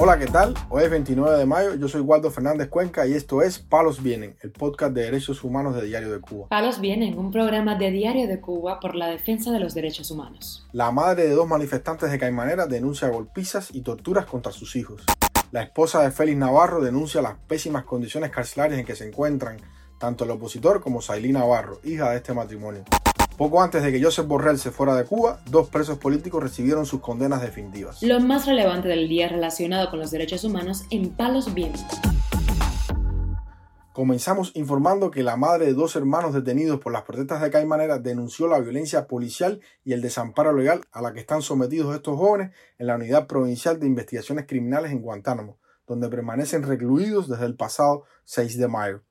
Hola, ¿qué tal? Hoy es 29 de mayo, yo soy Waldo Fernández Cuenca y esto es Palos Vienen, el podcast de derechos humanos de Diario de Cuba. Palos Vienen, un programa de Diario de Cuba por la defensa de los derechos humanos. La madre de dos manifestantes de Caimanera denuncia golpizas y torturas contra sus hijos. La esposa de Félix Navarro denuncia las pésimas condiciones carcelarias en que se encuentran tanto el opositor como Sailí Navarro, hija de este matrimonio. Poco antes de que Joseph Borrell se fuera de Cuba, dos presos políticos recibieron sus condenas definitivas. Lo más relevante del día relacionado con los derechos humanos en Palos Vientos. Comenzamos informando que la madre de dos hermanos detenidos por las protestas de Caimanera denunció la violencia policial y el desamparo legal a la que están sometidos estos jóvenes en la Unidad Provincial de Investigaciones Criminales en Guantánamo, donde permanecen recluidos desde el pasado 6 de mayo.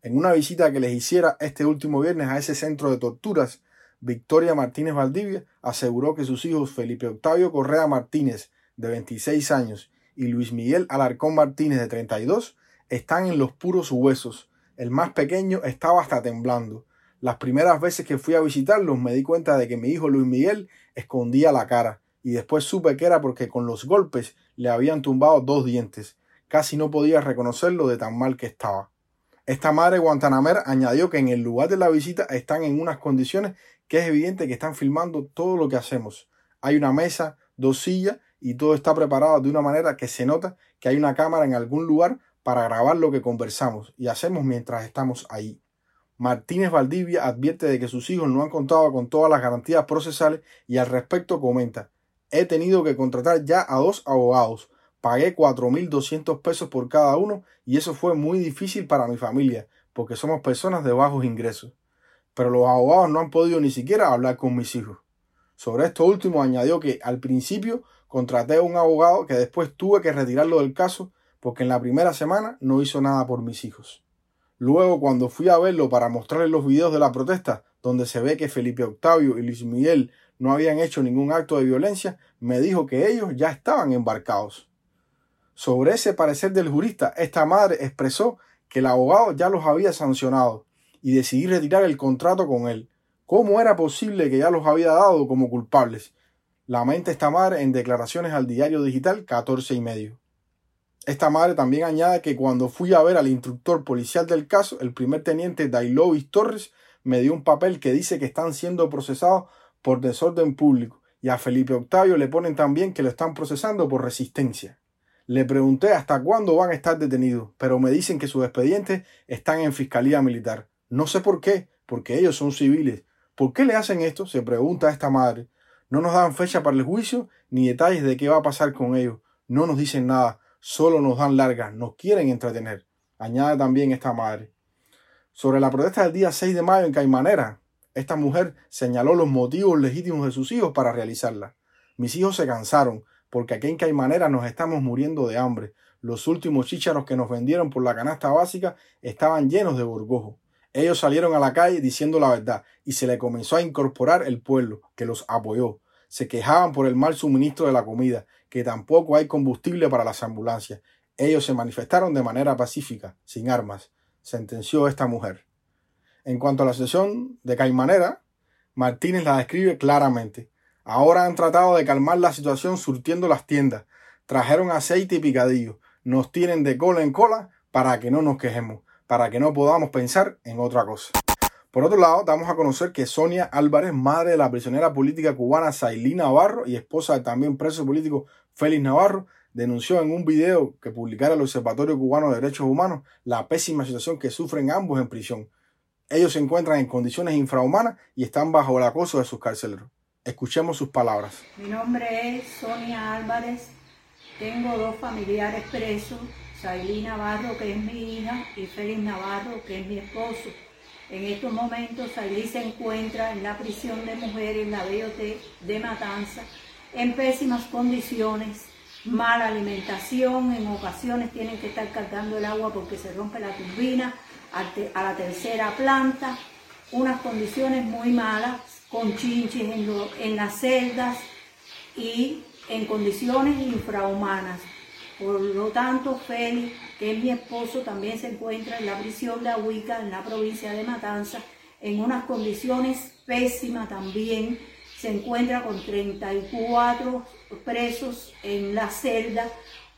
En una visita que les hiciera este último viernes a ese centro de torturas, Victoria Martínez Valdivia aseguró que sus hijos Felipe Octavio Correa Martínez, de 26 años, y Luis Miguel Alarcón Martínez, de 32, están en los puros huesos. El más pequeño estaba hasta temblando. Las primeras veces que fui a visitarlos me di cuenta de que mi hijo Luis Miguel escondía la cara, y después supe que era porque con los golpes le habían tumbado dos dientes. Casi no podía reconocerlo de tan mal que estaba. Esta madre guantanamer añadió que en el lugar de la visita están en unas condiciones que es evidente que están filmando todo lo que hacemos. Hay una mesa, dos sillas y todo está preparado de una manera que se nota que hay una cámara en algún lugar para grabar lo que conversamos y hacemos mientras estamos ahí. Martínez Valdivia advierte de que sus hijos no han contado con todas las garantías procesales y al respecto comenta, he tenido que contratar ya a dos abogados, pagué 4.200 pesos por cada uno y eso fue muy difícil para mi familia porque somos personas de bajos ingresos pero los abogados no han podido ni siquiera hablar con mis hijos. Sobre esto último añadió que al principio contraté a un abogado que después tuve que retirarlo del caso porque en la primera semana no hizo nada por mis hijos. Luego cuando fui a verlo para mostrarle los videos de la protesta, donde se ve que Felipe Octavio y Luis Miguel no habían hecho ningún acto de violencia, me dijo que ellos ya estaban embarcados. Sobre ese parecer del jurista, esta madre expresó que el abogado ya los había sancionado y decidí retirar el contrato con él. ¿Cómo era posible que ya los había dado como culpables? Lamenta esta madre en declaraciones al diario digital 14 y medio. Esta madre también añade que cuando fui a ver al instructor policial del caso, el primer teniente Dailovis Torres me dio un papel que dice que están siendo procesados por desorden público y a Felipe Octavio le ponen también que lo están procesando por resistencia. Le pregunté hasta cuándo van a estar detenidos, pero me dicen que sus expedientes están en Fiscalía Militar. No sé por qué, porque ellos son civiles. ¿Por qué le hacen esto? se pregunta esta madre. No nos dan fecha para el juicio ni detalles de qué va a pasar con ellos. No nos dicen nada, solo nos dan largas, nos quieren entretener. Añade también esta madre. Sobre la protesta del día 6 de mayo en Caimanera, esta mujer señaló los motivos legítimos de sus hijos para realizarla. Mis hijos se cansaron, porque aquí en Caimanera nos estamos muriendo de hambre. Los últimos chícharos que nos vendieron por la canasta básica estaban llenos de gorgojo. Ellos salieron a la calle diciendo la verdad y se le comenzó a incorporar el pueblo que los apoyó. Se quejaban por el mal suministro de la comida, que tampoco hay combustible para las ambulancias. Ellos se manifestaron de manera pacífica, sin armas, sentenció esta mujer. En cuanto a la sesión de Caimanera, Martínez la describe claramente. Ahora han tratado de calmar la situación surtiendo las tiendas. Trajeron aceite y picadillo. Nos tienen de cola en cola para que no nos quejemos para que no podamos pensar en otra cosa. Por otro lado, damos a conocer que Sonia Álvarez, madre de la prisionera política cubana Sailí Navarro y esposa del también preso político Félix Navarro, denunció en un video que publicara el Observatorio Cubano de Derechos Humanos la pésima situación que sufren ambos en prisión. Ellos se encuentran en condiciones infrahumanas y están bajo el acoso de sus carceleros. Escuchemos sus palabras. Mi nombre es Sonia Álvarez. Tengo dos familiares presos Sailí Navarro, que es mi hija, y Félix Navarro, que es mi esposo. En estos momentos, Sailí se encuentra en la prisión de mujeres, la BOT de Matanza, en pésimas condiciones, mala alimentación, en ocasiones tienen que estar cargando el agua porque se rompe la turbina a la tercera planta, unas condiciones muy malas, con chinches en, las celdas y en condiciones infrahumanas. Por lo tanto, Félix, que es mi esposo, también se encuentra en la prisión de Ahuica, en la provincia de Matanza, en unas condiciones pésimas también. Se encuentra con 34 presos en la celda,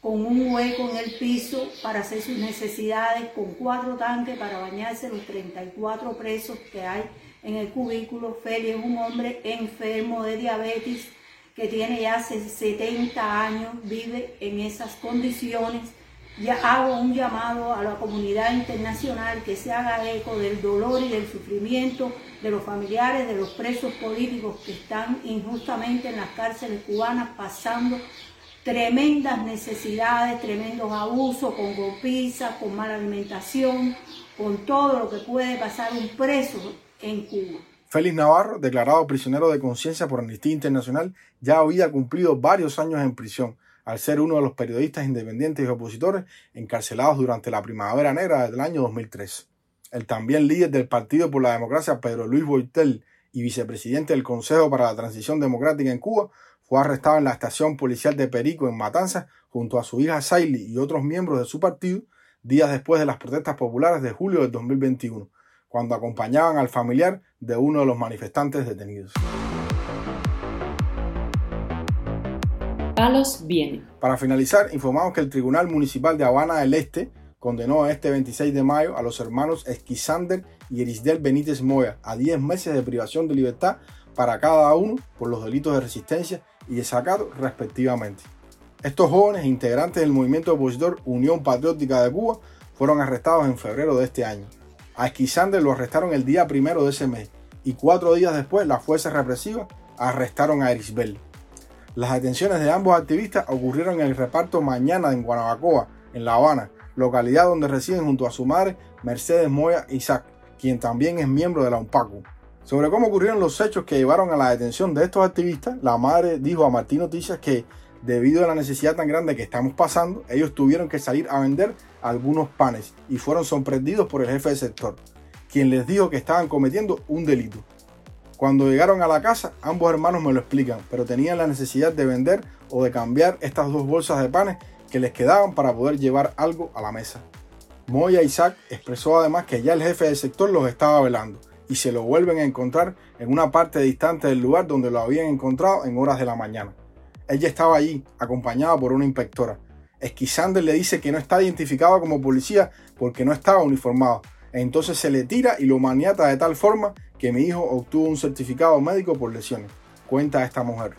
con un hueco en el piso para hacer sus necesidades, con cuatro tanques para bañarse los 34 presos que hay en el cubículo. Feli es un hombre enfermo de diabetes que tiene ya 70 años, vive en esas condiciones. Ya hago un llamado a la comunidad internacional que se haga eco del dolor y del sufrimiento de los familiares de los presos políticos que están injustamente en las cárceles cubanas pasando tremendas necesidades, tremendos abusos, con golpizas, con mala alimentación, con todo lo que puede pasar un preso en Cuba. Félix Navarro, declarado prisionero de conciencia por Amnistía Internacional, ya había cumplido varios años en prisión, al ser uno de los periodistas independientes y opositores encarcelados durante la Primavera Negra del año 2003. El también líder del Partido por la Democracia, Pedro Luis Boitel, y vicepresidente del Consejo para la Transición Democrática en Cuba, fue arrestado en la estación policial de Perico en Matanzas junto a su hija Saily y otros miembros de su partido días después de las protestas populares de julio del 2021, cuando acompañaban al familiar de uno de los manifestantes detenidos. Palos viene. Para finalizar, informamos que el Tribunal Municipal de Habana del Este condenó este 26 de mayo a los hermanos Esquisander y Erisdel Benítez Moya a 10 meses de privación de libertad para cada uno por los delitos de resistencia y desacato respectivamente. Estos jóvenes integrantes del movimiento opositor Unión Patriótica de Cuba fueron arrestados en febrero de este año. A Esquisander lo arrestaron el día primero de ese mes y cuatro días después las fuerzas represivas arrestaron a Erisbel. Las detenciones de ambos activistas ocurrieron en el reparto Mañana en Guanabacoa, en La Habana, localidad donde residen junto a su madre Mercedes Moya Isaac, quien también es miembro de la UNPACU. Sobre cómo ocurrieron los hechos que llevaron a la detención de estos activistas, la madre dijo a Martín Noticias que debido a la necesidad tan grande que estamos pasando, ellos tuvieron que salir a vender algunos panes y fueron sorprendidos por el jefe del sector, quien les dijo que estaban cometiendo un delito. Cuando llegaron a la casa, ambos hermanos me lo explican, pero tenían la necesidad de vender o de cambiar estas dos bolsas de panes que les quedaban para poder llevar algo a la mesa. Moya Isaac expresó además que ya el jefe del sector los estaba velando y se lo vuelven a encontrar en una parte distante del lugar donde lo habían encontrado en horas de la mañana. Ella estaba allí, acompañada por una inspectora. Esquisander le dice que no está identificado como policía porque no estaba uniformado. Entonces se le tira y lo maniata de tal forma que mi hijo obtuvo un certificado médico por lesiones, cuenta esta mujer.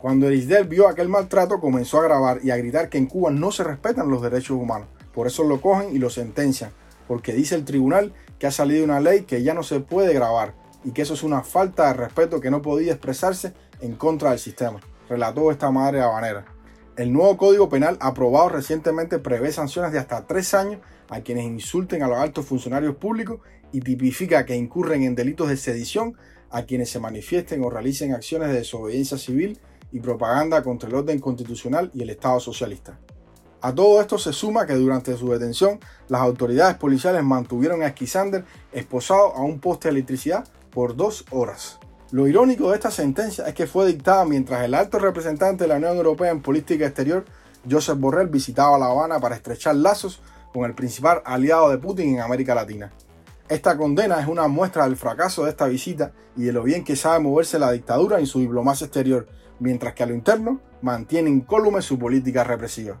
Cuando Erisdel vio aquel maltrato comenzó a grabar y a gritar que en Cuba no se respetan los derechos humanos. Por eso lo cogen y lo sentencian, porque dice el tribunal que ha salido una ley que ya no se puede grabar y que eso es una falta de respeto que no podía expresarse en contra del sistema, relató esta madre habanera. El nuevo Código Penal aprobado recientemente prevé sanciones de hasta tres años a quienes insulten a los altos funcionarios públicos y tipifica que incurren en delitos de sedición a quienes se manifiesten o realicen acciones de desobediencia civil y propaganda contra el orden constitucional y el Estado socialista. A todo esto se suma que durante su detención las autoridades policiales mantuvieron a Esquisander esposado a un poste de electricidad por dos horas. Lo irónico de esta sentencia es que fue dictada mientras el alto representante de la Unión Europea en política exterior, Josep Borrell, visitaba La Habana para estrechar lazos con el principal aliado de Putin en América Latina. Esta condena es una muestra del fracaso de esta visita y de lo bien que sabe moverse la dictadura en su diplomacia exterior, mientras que a lo interno mantiene incólume su política represiva.